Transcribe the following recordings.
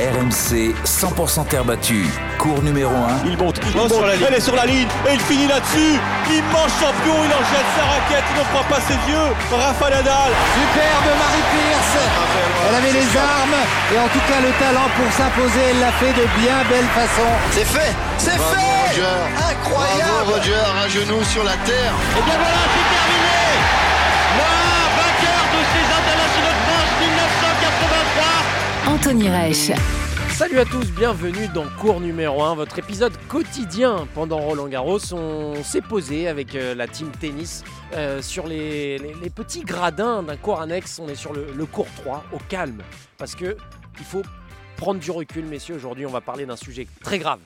RMC 100% terre battue. Cours numéro 1. Il monte, il monte, elle est sur la ligne et il finit là-dessus. Immense champion, il en jette sa raquette, il ne croit pas ses yeux. Rafa Nadal. Superbe Marie Pierce. Elle avait les armes et en tout cas le talent pour s'imposer. Elle l'a fait de bien belle façon. C'est fait, c'est fait. Roger. Incroyable. Bravo Roger, un genou sur la terre. Et bien voilà, c'est terminé. Anthony Reich. Salut à tous, bienvenue dans Cours numéro 1, votre épisode quotidien pendant Roland Garros. On s'est posé avec euh, la team tennis euh, sur les, petits gradins d'un cours annexe. On est sur le, cours 3, au calme. Parce que il faut prendre du recul, messieurs. Aujourd'hui, on va parler d'un sujet très grave.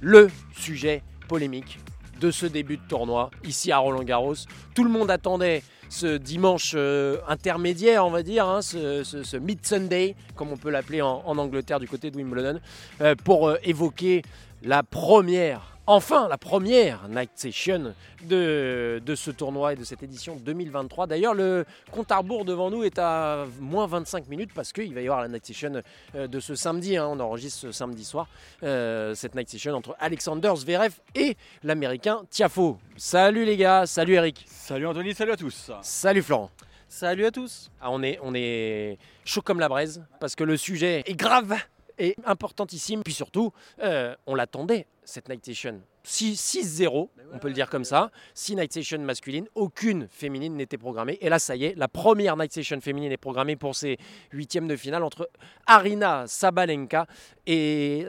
Le sujet polémique de ce début de tournoi ici à Roland Garros. Tout le monde attendait ce dimanche euh, intermédiaire, on va dire, hein, ce, Mid-Sunday, comme on peut l'appeler en, en Angleterre du côté de Wimbledon, euh, pour euh, évoquer la première, enfin la première night session de, de ce tournoi et de cette édition 2023. D'ailleurs, le compte à rebours devant nous est à moins 25 minutes parce qu'il va y avoir la night session euh, de ce samedi. hein. on enregistre ce samedi soir euh, cette night session entre Alexander Zverev et l'américain Tiafo. Salut les gars, salut Eric. Salut Anthony, salut à tous. Salut Florent. Salut à tous. Ah, on, est, on est chaud comme la braise parce que le sujet est grave et importantissime. Puis surtout, euh, on l'attendait, cette night session. 6 6-0, on peut le dire comme ça. 6 night sessions masculines, aucune féminine n'était programmée. Et là, ça y est, la première night session féminine est programmée pour ces huitièmes de finale entre Arina Sabalenka et.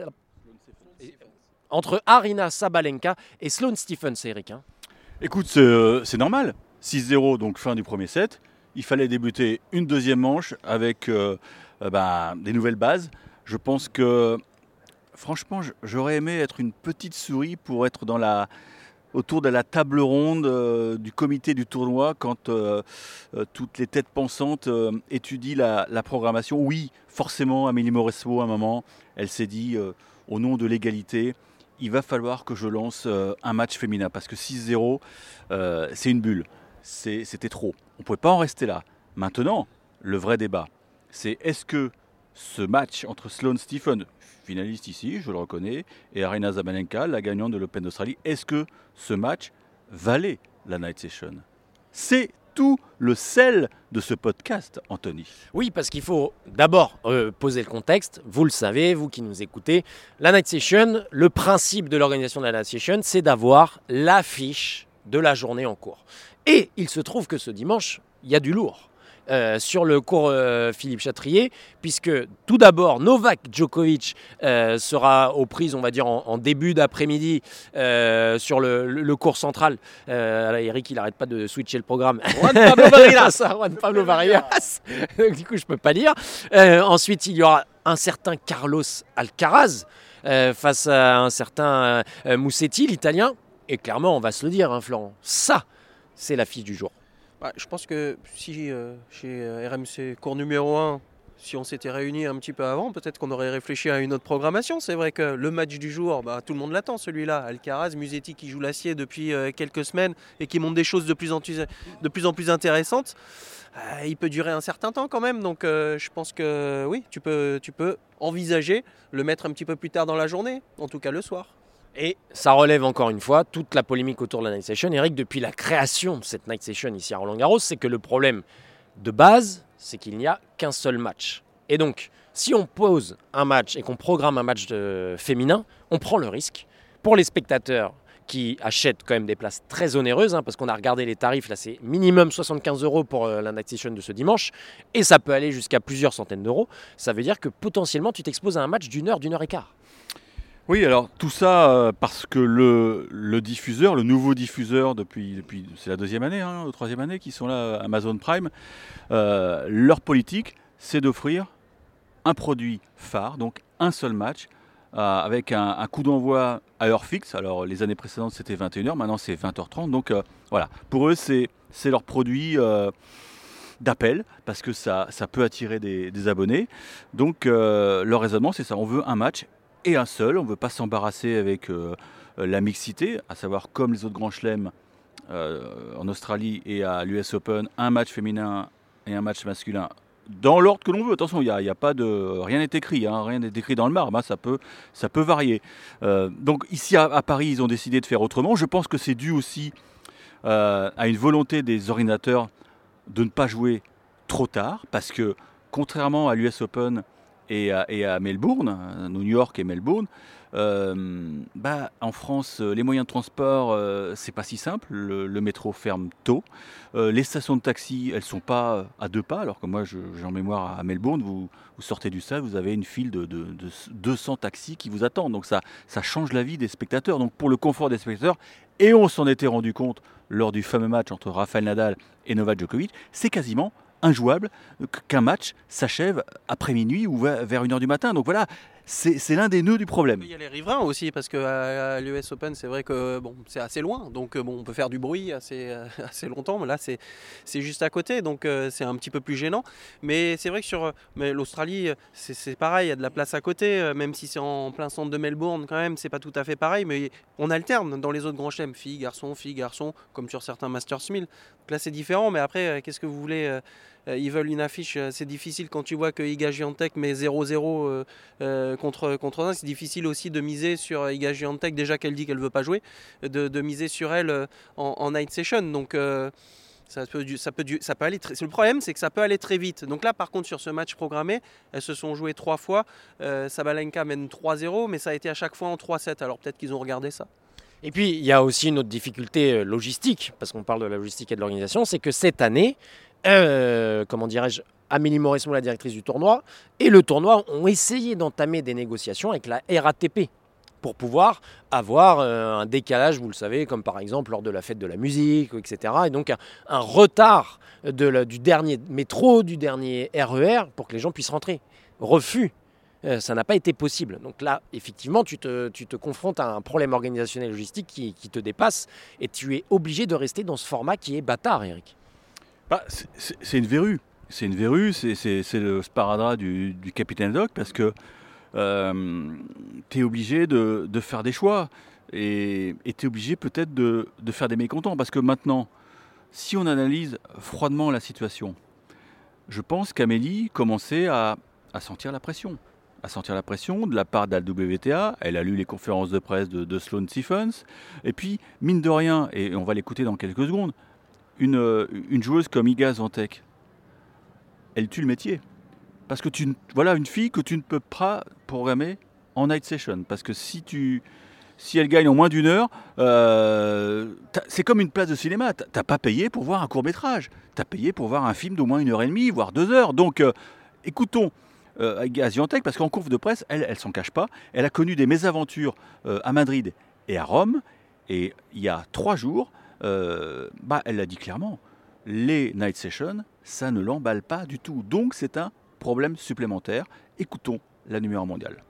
Entre Arina Sabalenka et Sloane Stephens, Eric. hein. Écoute, c'est euh, normal. 6-0, donc fin du premier set. Il fallait débuter une deuxième manche avec euh, euh, bah, des nouvelles bases. Je pense que, franchement, j'aurais aimé être une petite souris pour être dans la, autour de la table ronde euh, du comité du tournoi quand euh, euh, toutes les têtes pensantes étudient la, programmation. Oui, forcément, Amélie Mauresmo, à un moment, elle s'est dit, au nom de l'égalité, il va falloir que je lance un match féminin parce que 6-0, euh, c'est une bulle. C'était trop. On ne pouvait pas en rester là. Maintenant, le vrai débat, c'est est-ce que ce match entre Sloane Stephen, finaliste ici, je le reconnais, et Arena Zabalenka, la gagnante de l'Open d'Australie, est-ce que ce match valait la night session? C'est tout le sel de ce podcast, Anthony. Oui, parce qu'il faut d'abord euh, poser le contexte. Vous le savez, vous qui nous écoutez, la Night Session, le principe de l'organisation de la Night Session, c'est d'avoir l'affiche de la journée en cours. Et il se trouve que ce dimanche, il y a du lourd. Euh, sur le cours euh, Philippe Chatrier, puisque tout d'abord Novak Djokovic euh, sera aux prises, on va dire en, en début d'après-midi sur le, cours central. Eric, il n'arrête pas de switcher le programme. Juan Pablo Varillas, Juan Pablo Varillas. Donc, du coup, je peux pas lire. Ensuite, il y aura un certain Carlos Alcaraz face à un certain Moussetti, l'italien. Et clairement, on va se le dire, hein, Florent, ça, c'est l'affiche du jour. Bah, je pense que si euh, chez euh, RMC cours numéro 1, si on s'était réunis un petit peu avant, peut-être qu'on aurait réfléchi à une autre programmation. C'est vrai que le match du jour, bah, tout le monde l'attend celui-là. Alcaraz, Musetti qui joue l'acier depuis euh, quelques semaines et qui montre des choses de plus en plus, intéressantes. Il peut durer un certain temps quand même, donc je pense que oui, tu peux, tu peux envisager le mettre un petit peu plus tard dans la journée, en tout cas le soir. Et ça relève encore une fois toute la polémique autour de la Night Session. Eric, depuis la création de cette Night Session ici à Roland Garros, c'est que le problème de base, c'est qu'il n'y a qu'un seul match. Et donc, si on pose un match et qu'on programme un match de féminin, on prend le risque pour les spectateurs qui achètent quand même des places très onéreuses, hein, parce qu'on a regardé les tarifs, là c'est minimum 75 euros pour euh, la Night Session de ce dimanche, et ça peut aller jusqu'à plusieurs centaines d'euros. Ça veut dire que potentiellement tu t'exposes à un match d'une heure, d'une heure et quart. Oui, alors tout ça euh, parce que le, diffuseur, le nouveau diffuseur depuis, depuis c'est la deuxième année, hein, la troisième année qui sont là, Amazon Prime, euh, leur politique, c'est d'offrir un produit phare, donc un seul match, euh, avec un, coup d'envoi à heure fixe. Alors les années précédentes c'était 21h, maintenant c'est 20h30. Donc voilà, pour eux c'est leur produit d'appel parce que ça, peut attirer des, des abonnés. Donc leur raisonnement c'est ça, on veut un match et un seul, on ne veut pas s'embarrasser avec euh, la mixité, à savoir comme les autres grands chelems euh, en Australie et à l'US Open, un match féminin et un match masculin dans l'ordre que l'on veut. Attention, il pas de rien n'est écrit, hein, rien n'est écrit dans le marbre. hein, ça peut, ça peut varier. Euh, donc ici à, Paris, ils ont décidé de faire autrement. Je pense que c'est dû aussi euh, à une volonté des ordinateurs de ne pas jouer trop tard, parce que contrairement à l'US Open et à, Melbourne, à New York et Melbourne, euh, bah, en France, euh, les moyens de transport, euh, c'est pas si simple. Le, métro ferme tôt. Euh, les stations de taxi, elles sont pas à deux pas, alors que moi, j'ai en mémoire à Melbourne, vous, sortez du stade, vous avez une file de, de- de 200 taxis qui vous attendent. Donc ça, ça change la vie des spectateurs. Donc pour le confort des spectateurs, et on s'en était rendu compte lors du fameux match entre Rafael Nadal et Novak Djokovic, c'est quasiment injouable qu'un match s'achève après minuit ou vers vers 1h du matin. Donc voilà, c'est l'un des nœuds du problème. Il y a les riverains aussi, parce qu'à l'US Open, c'est vrai que bon, c'est assez loin, donc euh, bon, on peut faire du bruit assez, euh, assez longtemps, mais là, c'est juste à côté, donc euh, c'est un petit peu plus gênant. Mais c'est vrai que sur l'Australie, c'est pareil, il y a de la place à côté, même si c'est en plein centre de Melbourne, quand même, c'est pas tout à fait pareil, mais on alterne dans les autres grands chelems, filles, garçons, filles, garçons, comme sur certains Masters 1000. Donc là, c'est différent, mais après, qu'est-ce que vous voulez ils veulent une affiche, c'est difficile quand tu vois que Iga Giantec met 0-0 euh, euh, contre, contre un. C'est difficile aussi de miser sur Iga Giantec, déjà qu'elle dit qu'elle veut pas jouer, de, miser sur elle euh, en, night session. Donc euh, ça peut, ça peut, ça peut aller très, Le problème, c'est que ça peut aller très vite. Donc là, par contre, sur ce match programmé, elles se sont jouées trois fois. Euh, Sabalenka mène 3-0, mais ça a été à chaque fois en 3-7. Alors peut-être qu'ils ont regardé ça. Et puis, il y a aussi une autre difficulté euh, logistique, parce qu'on parle de la logistique et de l'organisation, c'est que cette année, euh, comment dirais-je, Amélie Mauresmo, la directrice du tournoi, et le tournoi ont essayé d'entamer des négociations avec la RATP pour pouvoir avoir euh, un décalage, vous le savez, comme par exemple lors de la fête de la musique, etc. Et donc un, retard du dernier métro, du dernier RER, pour que les gens puissent rentrer. Refus. Euh, ça n'a pas été possible. Donc là, effectivement, tu te, confrontes à un problème organisationnel et logistique qui, te dépasse et tu es obligé de rester dans ce format qui est bâtard, Eric. Bah, c'est une verrue. C'est une verrue, c'est- le sparadrap du, capitaine Doc parce que tu es obligé de, faire des choix et tu es obligé peut-être de, faire des mécontents parce que maintenant, si on analyse froidement la situation, je pense qu'Amélie commençait à, sentir la pression. À sentir la pression de la part de la WTA. Elle a lu les conférences de presse de, de Sloane Stephens. Et puis, mine de rien, et on va l'écouter dans quelques secondes, une, euh, joueuse comme Iga Zantec, elle tue le métier. Parce que tu, voilà une fille que tu ne peux pas programmer en night session. Parce que si tu, elle gagne en moins d'une heure, euh, c'est comme une place de cinéma. T'as- pas payé pour voir un court métrage. T'as payé pour voir un film d'au moins une heure et demie, voire deux heures. Donc, euh, écoutons. Euh, parce qu'en conf de presse, elle, elle s'en cache pas. Elle a connu des mésaventures euh, à Madrid et à Rome. Et il y a trois jours, bah, elle l'a dit clairement, les night sessions, ça ne l'emballe pas du tout. Donc c'est un problème supplémentaire. Écoutons la numéro mondiale.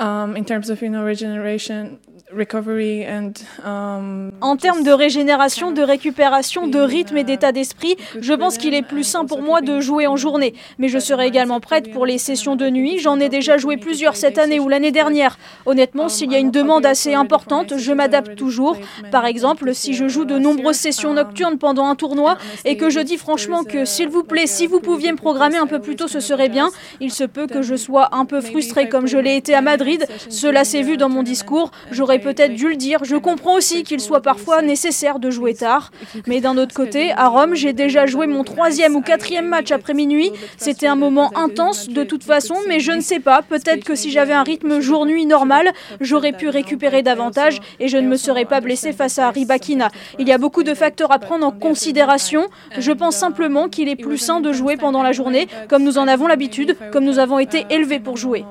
Um, in terms of you know regeneration, recovery and um, En termes de régénération, de récupération, de rythme et d'état d'esprit, je pense qu'il est plus sain pour moi de jouer en journée. Mais je serai également prête pour les sessions de nuit. J'en ai déjà joué plusieurs cette année ou l'année dernière. Honnêtement, s'il y a une demande assez importante, je m'adapte toujours. Par exemple, si je joue de nombreuses sessions nocturnes pendant un tournoi et que je dis franchement que s'il vous plaît, si vous pouviez me programmer un peu plus tôt, ce serait bien, il se peut que je sois un peu frustrée comme je l'ai été à Madrid. Cela s'est vu dans mon discours. J'aurais peut-être dû le dire. Je comprends aussi qu'il soit parfois nécessaire de jouer tard. Mais d'un autre côté, à Rome, j'ai déjà joué mon troisième ou quatrième match après minuit. C'était un moment intense de toute façon, mais je ne sais pas. Peut-être que si j'avais un rythme jour-nuit normal, j'aurais pu récupérer davantage et je ne me serais pas blessée face à Ribakina. Il y a beaucoup de facteurs à prendre en considération. Je pense simplement qu'il est plus sain de jouer pendant la journée, comme nous en avons l'habitude, comme nous avons été élevés pour jouer.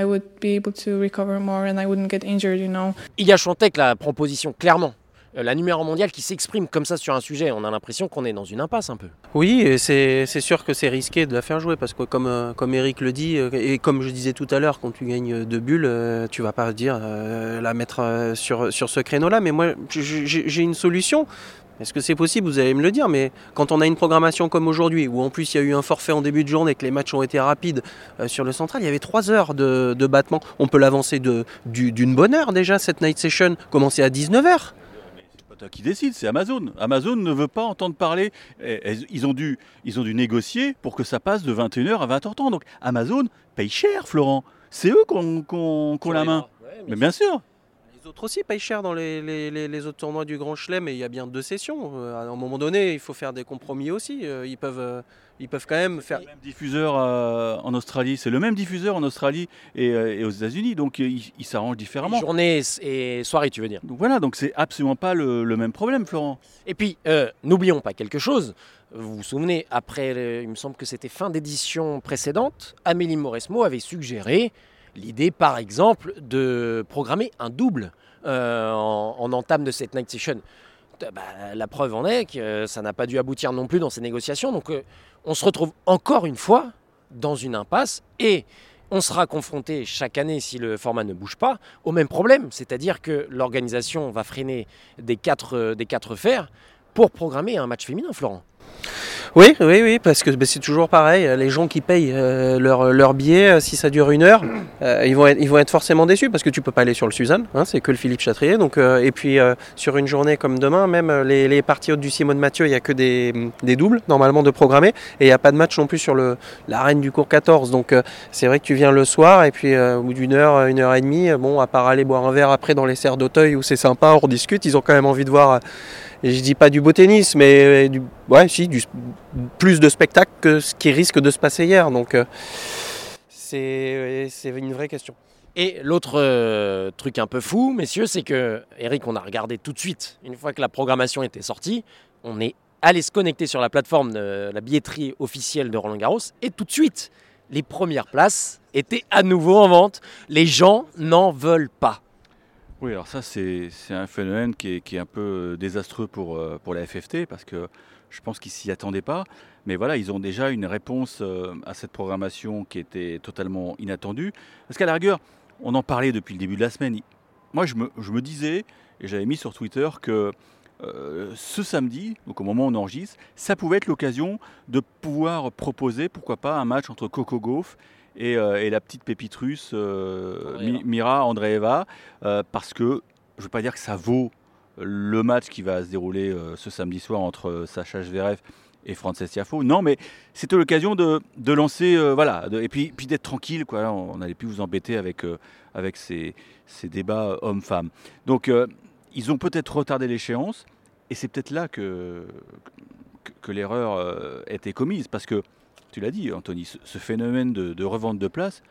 I would be able to recover more and I wouldn't get injured, you know. Iga Swiatek la proposition clairement. euh, la numéro mondiale qui s'exprime comme ça sur un sujet, on a l'impression qu'on est dans une impasse un peu. Oui, et c'est c'est sûr que c'est risqué de la faire jouer parce que comme, euh, comme Eric le dit, euh, et comme je disais tout à l'heure, quand tu gagnes deux bulles, tu vas pas dire euh, la mettre sur, sur ce créneau-là. Mais moi, j'ai une solution. Est-ce que c'est possible Vous allez me le dire, mais quand on a une programmation comme aujourd'hui, où en plus il y a eu un forfait en début de journée, que les matchs ont été rapides euh, sur le central, il y avait trois heures de, de battement. On peut l'avancer du- d'une bonne heure déjà, cette night session, commencer à 19h. pas toi qui décide, c'est Amazon. Amazon ne veut pas entendre parler. Ils ont, dû, ils ont dû négocier pour que ça passe de 21h à 20h30. Donc Amazon paye cher, Florent. C'est eux ont, qui ont la main. Mais bien sûr. Les autres aussi payent cher dans les, les- les- les autres tournois du Grand Chelem et il y a bien deux sessions. Euh, à un moment donné, il faut faire des compromis aussi. Euh, Ils peuvent, euh, ils peuvent quand même faire. Diffuseur euh, en Australie, c'est le même diffuseur en Australie et, euh, et aux États-Unis. Donc ils s'arrangent différemment. Journée et soirée, tu veux dire. Donc voilà, donc c'est absolument pas le, le même problème, Florent. Et puis, euh, n'oublions pas quelque chose. Vous vous souvenez, après, le- il me semble que c'était fin d'édition précédente, Amélie Mauresmo avait suggéré l'idée, par exemple, de programmer un double euh, en, en entame de cette night session. Bah, la preuve en est que euh, ça n'a pas dû aboutir non plus dans ces négociations. Donc, euh, on se retrouve encore une fois dans une impasse et on sera confronté chaque année, si le format ne bouge pas, au même problème. C'est-à-dire que l'organisation va freiner des quatre fers pour programmer un match féminin, Florent. Oui, oui, oui, parce que bah, c'est toujours pareil. Les gens qui payent euh, leur, leur billet, euh, si ça dure une heure, euh, ils, vont être, forcément déçus parce que tu peux pas aller sur le Suzanne, hein, c'est que le Philippe Chatrier. Donc, euh, et puis euh, sur une journée comme demain, même euh, les, parties hautes du Simone Mathieu, il n'y a que des, des doubles normalement de programmer et il n'y a pas de match non plus sur l'arène du cours 14. Donc euh, c'est vrai que tu viens le soir et puis euh, au bout d'une heure, une heure et demie, euh, bon, à part aller boire un verre après dans les serres d'Auteuil où c'est sympa, on rediscute, ils ont quand même envie de voir. Euh, et je dis pas du beau tennis, mais du, ouais, si, plus de spectacle que ce qui risque de se passer hier. Donc euh, c'est c'est une vraie question. Et l'autre euh, truc un peu fou, messieurs, c'est que, Eric, on a regardé tout de suite, une fois que la programmation était sortie, on est allé se connecter sur la plateforme de la billetterie officielle de Roland Garros, et tout de suite, les premières places étaient à nouveau en vente. Les gens n'en veulent pas. Oui, alors ça, c'est un phénomène qui est, qui est un peu euh, désastreux pour, euh, pour la FFT parce que je pense qu'ils s'y attendaient pas. Mais voilà, ils ont déjà une réponse euh, à cette programmation qui était totalement inattendue. Parce qu'à la rigueur, on en parlait depuis le début de la semaine. Moi, je me, je me disais, et j'avais mis sur Twitter, que ce samedi, donc au moment où on enregistre, ça pouvait être l'occasion de pouvoir proposer, pourquoi pas, un match entre Coco Gauff et, euh, et la petite pépite russe euh, Mi- Mira Andreeva, euh, parce que je ne veux pas dire que ça vaut le match qui va se dérouler ce samedi soir entre Sacha Zverev et Frances Tiafoe. Non, mais c'était l'occasion de, de lancer, euh, voilà, de- et puis, puis d'être tranquille, quoi. On n'allait plus vous embêter avec, euh, avec ces, ces débats hommes-femmes. Donc, euh, ils ont peut-être retardé l'échéance, et c'est peut-être là que, que, que l'erreur était commise, parce que, tu l'as dit, Anthony, ce, phénomène de, revente de place,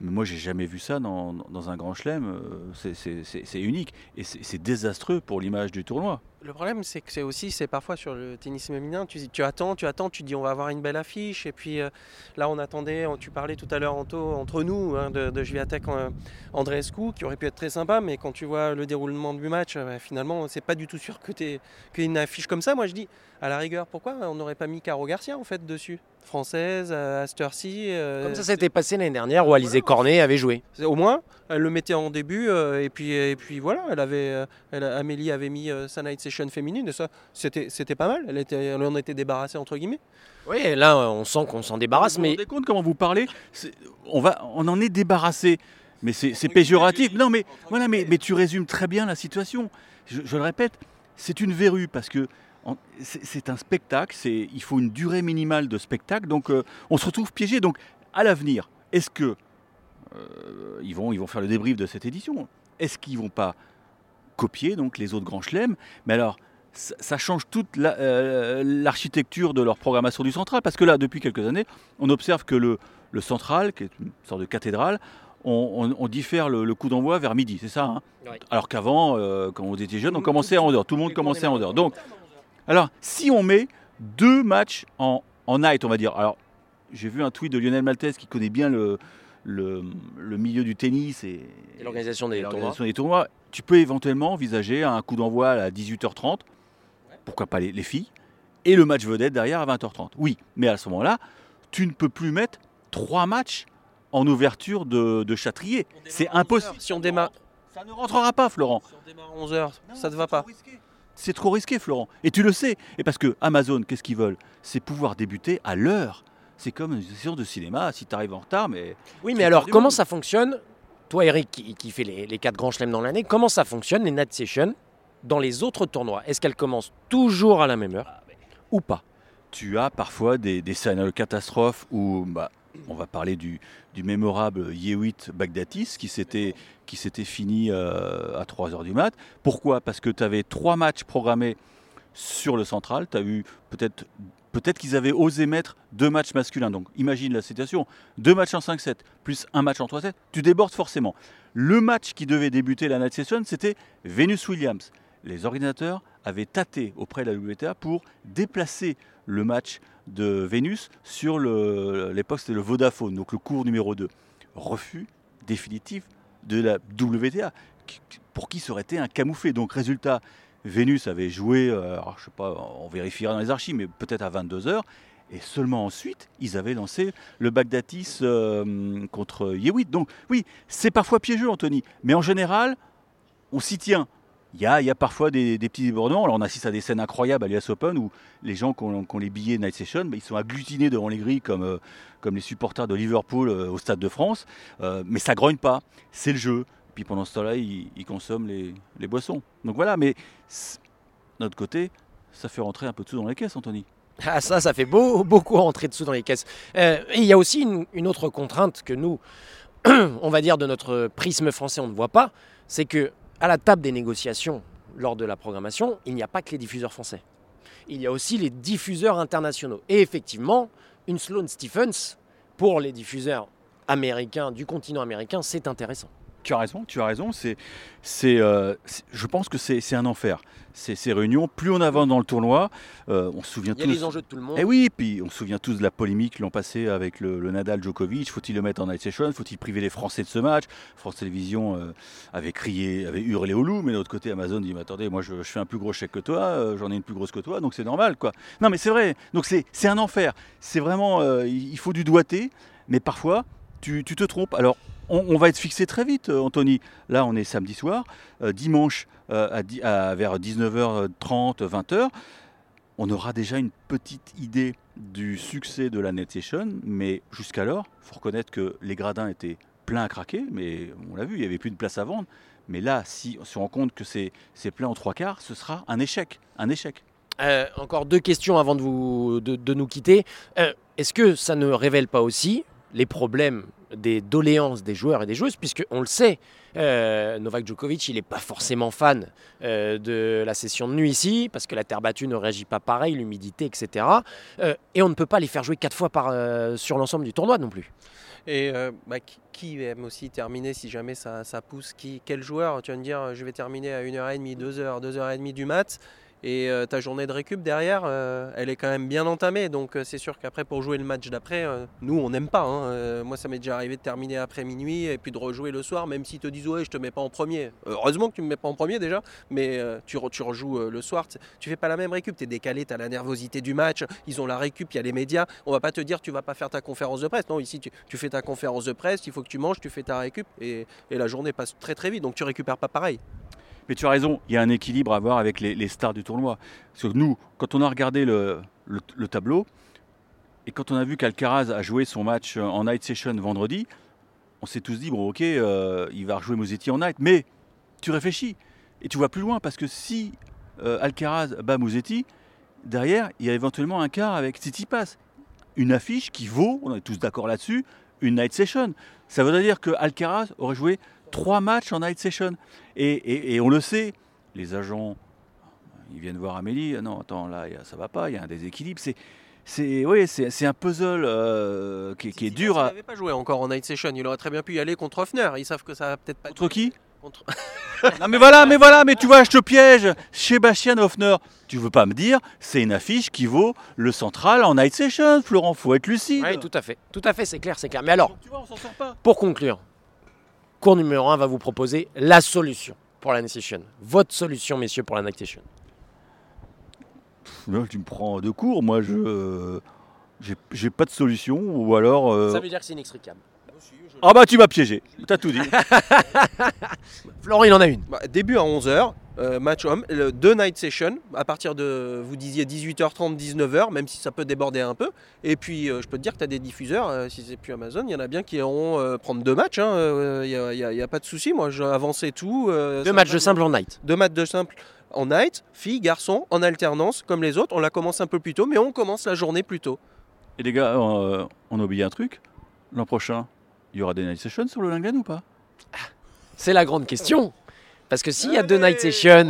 mais moi, j'ai jamais vu ça dans, un grand chelem. euh, c'est- unique et c'est désastreux pour l'image du tournoi. Le problème, c'est que c'est aussi, c'est parfois sur le tennis féminin, tu, tu attends, tu attends, tu dis on va avoir une belle affiche, et puis euh, là on attendait, on- tu parlais tout à l'heure entre nous, hein, de, de Jviatek euh, Andreescu, qui aurait pu être très sympa, mais quand tu vois le déroulement du match, euh, finalement, c'est pas du tout sûr que tu qu'il y ait une affiche comme ça. Moi je dis, à la rigueur, pourquoi on n'aurait pas mis Caro Garcia en fait dessus? Française, à cette heure-ci. euh, Comme ça s'était passé l'année dernière où Alizé Cornet avait joué. Au moins, elle le mettait en début euh, et puis et puis voilà, elle avait, elle- Amélie avait mis euh, session féminine et ça, c'était c'était pas mal. Elle était, elle en était débarrassée entre guillemets. Oui, là, on sent qu'on s'en débarrasse, Vous mais vous rendez compte comment vous parlez? C'est- on, va, on en est débarrassé. Mais c'est c'est péjoratif. Non, mais, voilà, mais, mais tu résumes très bien la situation. Je, je le répète, c'est une verrue parce que en- c'est c'est un spectacle. c'est- Il faut une durée minimale de spectacle. Donc, euh, on se retrouve piégé. Donc, à l'avenir, est-ce que euh, ils, vont, ils vont faire le débrief de cette édition? Est-ce qu'ils vont pas copier donc les autres grands chelems Mais alors, ça, ça change toute la- euh, l'architecture de leur programmation du central. Parce que là, depuis quelques années, on observe que le, le central, qui est une sorte de cathédrale, on, on- on diffère le, le coup d'envoi vers midi, c'est ça hein Ouais. Alors qu'avant, euh, quand on était jeune, on commençait à 11h. Tout le monde commençait à 11h. Donc, alors, si on met deux matchs en, en night, on va dire. Alors, j'ai vu un tweet de Lionel Maltese qui connaît bien le, le, le milieu du tennis et, Et l'organisation des et l'organisation des tournois. Tu peux éventuellement envisager un coup d'envoi à 18h30, pourquoi pas les, les filles, et le match vedette derrière à 20h30. Oui, mais à ce moment-là, tu ne peux plus mettre trois matchs en ouverture de, de Châtrier. C'est impossible. Si on démarre. Ça ne rentrera pas, Florent. Si on démarre à 11h, ça ne te va pas. C'est trop risqué, Florent. Et tu le sais. Et parce que Amazon, qu'est-ce qu'ils veulent? C'est pouvoir débuter à l'heure. C'est comme une séance de cinéma. Si tu arrives en retard, mais. Oui, mais alors, comment ça fonctionne Toi, Eric, qui, fait les, quatre grands chelems dans l'année, comment ça fonctionne, les night sessions, dans les autres tournois? Est-ce qu'elles commencent toujours à la même heure ou pas? Tu as parfois des, des scénarios catastrophes où. Bah, on va parler du, mémorable Yewit Bagdatis qui s'était qui s'était fini euh, à 3h du mat. Pourquoi? Parce que tu avais trois matchs programmés sur le central. Tu as eu peut-être peut-être qu'ils avaient osé mettre deux matchs masculins. Donc imagine la situation. Deux matchs en 5-7 plus un match en 3-7, tu débordes forcément. Le match qui devait débuter la night session, c'était Venus Williams. Les organisateurs avaient tâté auprès de la WTA pour déplacer le match de Vénus sur l'époque c'était le Vodafone, donc le cours numéro 2. Refus définitif de la WTA, pour qui ça aurait été un camouflet. Donc résultat, Vénus avait joué, euh, sais pas, on vérifiera dans les archives, mais peut-être à 22h, et seulement ensuite, ils avaient lancé le Bagdatis euh, contre Yewit. Donc oui, c'est parfois piégeux, Anthony, mais en général, on s'y tient. Il y, a, parfois des, petits débordements. Alors on assiste à des scènes incroyables à l'US Open où les gens qui ont, les billets Night Session, bah, ils sont agglutinés devant les grilles comme, euh, les supporters de Liverpool au Stade de France. Mais ça grogne pas, c'est le jeu. Puis pendant ce temps-là, ils, consomment les, boissons. Donc voilà, mais notre côté, ça fait rentrer un peu de sous dans les caisses, Anthony. Ah ça, ça fait beau, beaucoup rentrer de sous dans les caisses. et il y a aussi une, une autre contrainte que nous, on va dire de notre prisme français, on ne voit pas, c'est que à la table des négociations lors de la programmation, il n'y a pas que les diffuseurs français. Il y a aussi les diffuseurs internationaux. Et effectivement, une Sloan Stephens, pour les diffuseurs américains du continent américain, c'est intéressant. Tu as raison, tu as raison. C'est, c'est, euh, je pense que c'est, c'est un enfer. Ces, ces, réunions, plus on avance dans le tournoi, euh, on se souvient Il y tous. a les enjeux de tout le monde. Et oui, puis on se souvient tous de la polémique l'an passé avec le, le, Nadal Djokovic. Faut-il le mettre en night session? Faut-il priver les Français de ce match? France Télévisions euh, avait crié, avait hurlé au loup, mais de l'autre côté, Amazon dit mais attendez, moi je, je, fais un plus gros chèque que toi, j'en ai une plus grosse que toi, donc c'est normal quoi. Non mais c'est vrai. Donc c'est, c'est un enfer. C'est vraiment, il faut du doigté, mais parfois tu, tu te trompes. Alors on, va être fixé très vite, Anthony. Là, on est samedi soir. Euh, dimanche, euh, vers 19h30, 20h, on aura déjà une petite idée du succès de la Net Session. Mais jusqu'alors, il faut reconnaître que les gradins étaient pleins à craquer. Mais on l'a vu, il n'y avait plus de place à vendre. Mais là, si on se rend compte que c'est plein en trois quarts, ce sera un échec. Un échec. Euh, encore deux questions avant de, nous quitter. Euh, Est-ce que ça ne révèle pas aussi les problèmes des doléances des joueurs et des joueuses, puisque on le sait, euh, Novak Djokovic, il n'est pas forcément fan euh, de la session de nuit ici, parce que la terre battue ne réagit pas pareil, l'humidité, etc. Euh, et on ne peut pas les faire jouer quatre fois sur l'ensemble du tournoi non plus. Et bah, qui aime aussi terminer si jamais ça, pousse Quel joueur Tu vas me dire, je vais terminer à 1h30, 2h, 2h30 du mat et euh, ta journée de récup derrière, euh, elle est quand même bien entamée. Donc euh, c'est sûr qu'après, pour jouer le match d'après, nous, on n'aime pas. Hein. moi, ça m'est déjà arrivé de terminer après minuit et puis de rejouer le soir, même s'ils te disent ouais, je te mets pas en premier. heureusement que tu me mets pas en premier déjà, mais tu, re tu, rejoues le soir. Tu fais pas la même récup, tu es décalé, tu as la nervosité du match, ils ont la récup, il y a les médias. On va pas te dire tu vas pas faire ta conférence de presse. Non, ici, tu, tu fais ta conférence de presse, il faut que tu manges, tu fais ta récup et, et la journée passe très très vite. Donc tu récupères pas pareil. Mais tu as raison, il y a un équilibre à avoir avec les, stars du tournoi. Parce que nous, quand on a regardé le, le, le tableau, et quand on a vu qu'Alcaraz a joué son match en night session vendredi, on s'est tous dit, bon ok, euh, il va rejouer Musetti en night. Mais tu réfléchis, et tu vois plus loin, parce que si euh, Alcaraz bat Musetti, derrière, il y a éventuellement un quart avec Tsitsipas. Une affiche qui vaut, on est tous d'accord là-dessus, une night session. Ça veut dire que Alcaraz aurait joué trois matchs en night session. Et, et, et, on le sait, les agents, ils viennent voir Amélie, non, attends, là, ça va pas, il y a un déséquilibre. C'est. C'est oui, c'est un puzzle euh, qui, qui, est dur. à... Il n'avait pas joué encore en night session. Il aurait très bien pu y aller contre Hoffner. Ils savent que ça va peut-être pas. Contre qui contre... non mais voilà, mais voilà, mais tu vois, je te piège. Sébastien Hoffner, tu veux pas me dire, c'est une affiche qui vaut le central en night session, Florent, faut être lucide. Oui, tout à fait, tout à fait, c'est clair, c'est clair. Mais alors, tu vois, on s'en sort pas. Pour conclure, cours numéro 1 va vous proposer la solution. pour la Night Session. Votre solution, messieurs, pour la Night Session. Là, tu me prends de court. Moi, je euh, j'ai- j'ai pas de solution. Ou alors. euh, Ça veut dire que c'est inextricable. Ah bah tu m'as piégé. T'as tout dit. Florent, il en a une. Bah, début à 11h, match homme, le- deux night session, à partir de, vous disiez 18h30, 19h, même si ça peut déborder un peu. Et puis, euh, je peux te dire que tu as des diffuseurs, euh, si c'est plus Amazon, il y en a bien qui iront euh, prendre deux matchs, il n'y a, pas de souci. Moi, avancé tout. euh, Deux matchs de simple en night. Deux matchs de simple en night, filles, garçons, en alternance, comme les autres. On la commence un peu plus tôt, mais on commence la journée plus tôt. Et les gars, euh, on a oublié un truc. L'an prochain, il y aura des night sessions sur le Lingen ou pas? C'est la grande question. Parce que s'il y a deux night sessions,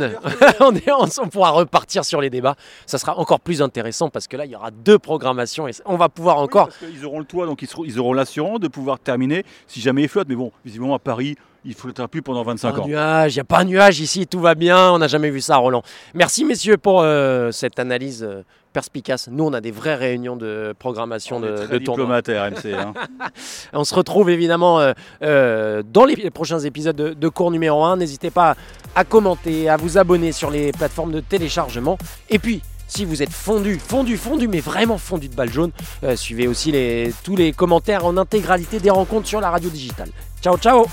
on, est- on- on pourra repartir sur les débats. Ça sera encore plus intéressant parce que là, il y aura deux programmations et on va pouvoir encore. Ils auront le toit, donc ils, seront- ils auront l'assurance de pouvoir terminer si jamais ils flottent. Mais bon, visiblement à Paris, il flottera plus pendant 25 Pas un ans. nuage, il n'y a pas un nuage ici, tout va bien, on n'a jamais vu ça, Roland. Merci messieurs pour euh, cette analyse euh, perspicace. Nous, on a des vraies réunions de programmation On est de, très de diplomate RMC. hein. On se retrouve évidemment euh, euh, dans les, les prochains épisodes de, de cours numéro 1. N'hésitez pas à commenter, à vous abonner sur les plateformes de téléchargement. Et puis, si vous êtes fondu, fondu, fondu, mais vraiment fondu de balle jaune, euh, suivez aussi les, tous les commentaires en intégralité des rencontres sur la radio digitale. Ciao, ciao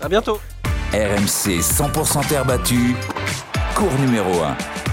À bientôt RMC 100% terre battue, cours numéro 1.